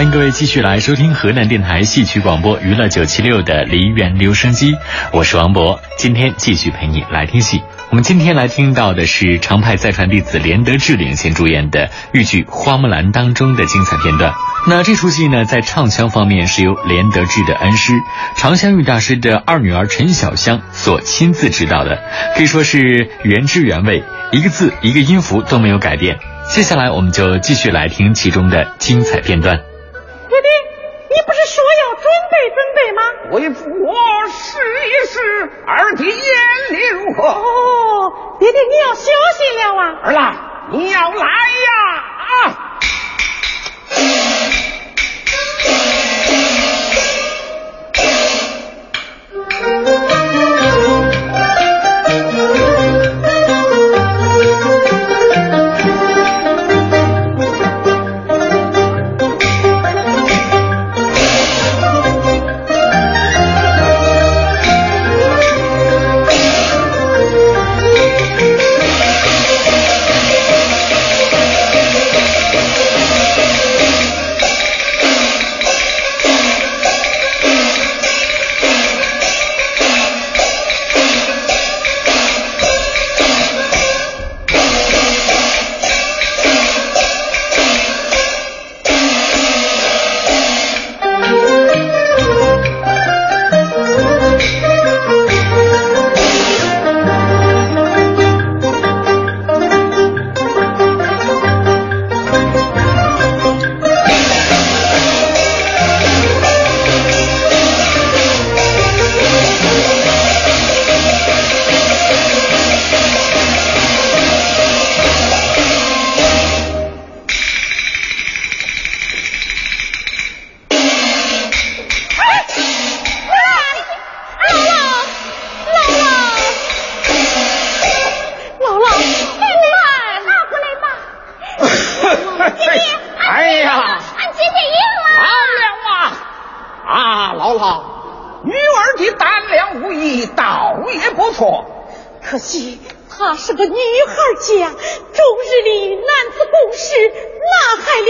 欢迎各位继续来收听河南电台戏曲广播娱乐九七六的梨园留声机，我是王博，今天继续陪你来听戏。我们今天来听到的是常派再传弟子连德志领衔主演的豫剧《花木兰》当中的精彩片段。那这出戏呢，在唱腔方面是由连德志的恩师常香玉大师的二女儿陈小香所亲自指导的，可以说是原汁原味，一个字一个音符都没有改变。接下来我们就继续来听其中的精彩片段。说要准备准备吗？为父我试一试，二弟眼力如何？哦，爹爹你要小心了啊！儿郎，你要来呀！啊！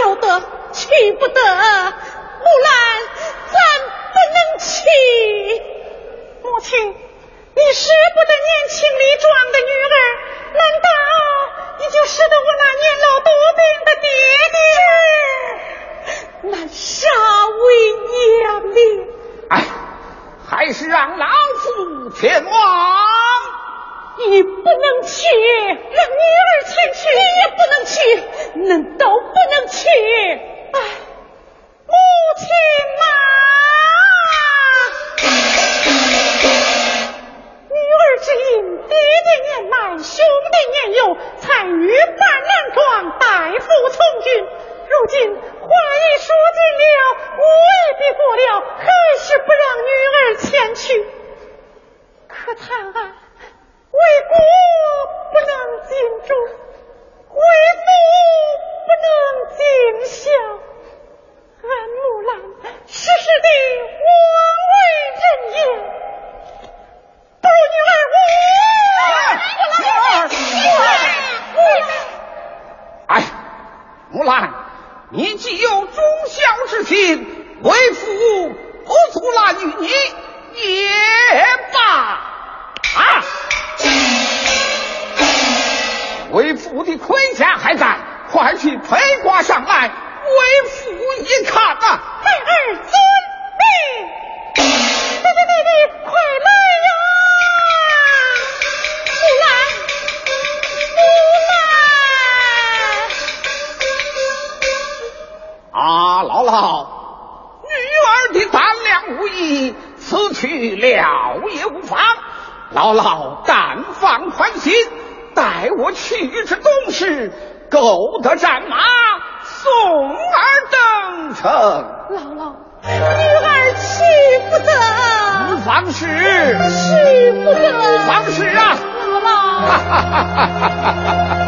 要得，去不得！木兰，咱不能去。母亲，你舍不得年轻力壮的女儿，难道你就舍得我那年老多病的爹爹？是，难杀为娘的。哎，还是让老夫前往。你不能去让女儿前去你也不能去恁都不能去哎母亲啊女儿只因爹爹年迈兄弟年幼才女扮男装代父从军如今话已说尽了我也别过了还是姥姥，但放宽心，待我去之东市，购得战马，送儿登城。姥姥，女儿去不得。不妨事。去不得。不妨事啊，姥姥。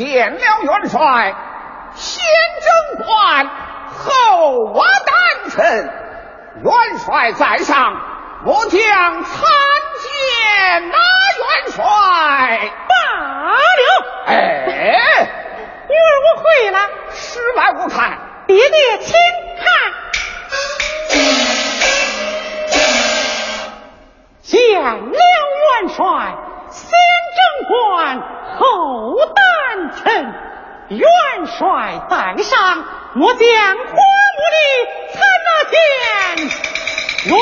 见了元帅，先征官，后挖丹臣。元帅在上，我将参见那元帅。罢了。哎，女儿我回了。实来无看，爹爹请看。见了元帅，先征官，后丹臣。元帅在上，我将花木里参那天。元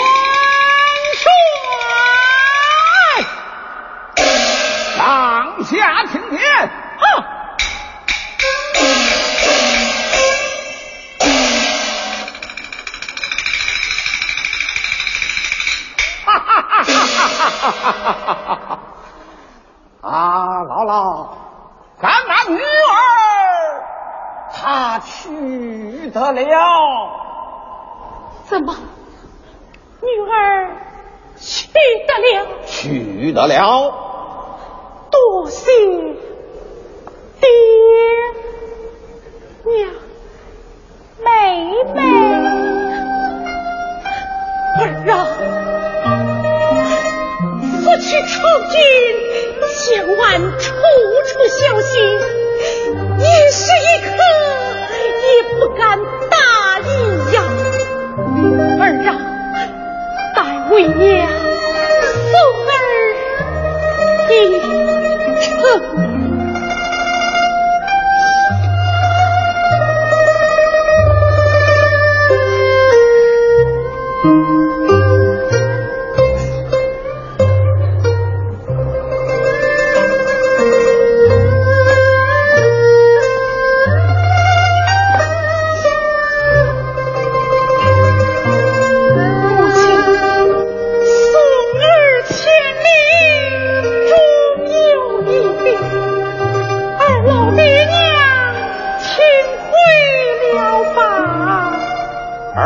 帅，上下听天。得了？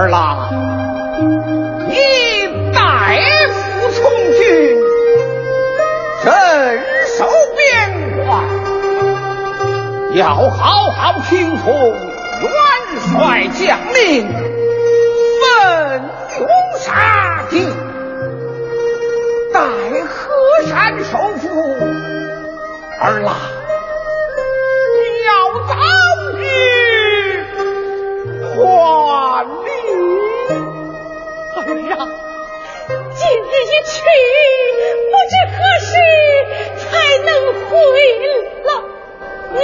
儿郎，你带父从军，镇守边关，要好好听从元帅将令，奋勇杀敌，待河山收复。儿郎。这一去，不知何时才能回了娘。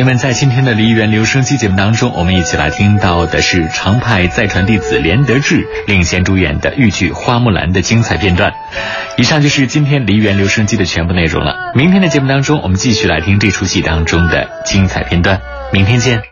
朋友们，在今天的梨园留声机节目当中，我们一起来听到的是常派再传弟子连德志领衔主演的豫剧《花木兰》的精彩片段。以上就是今天梨园留声机的全部内容了。明天的节目当中，我们继续来听这出戏当中的精彩片段。明天见。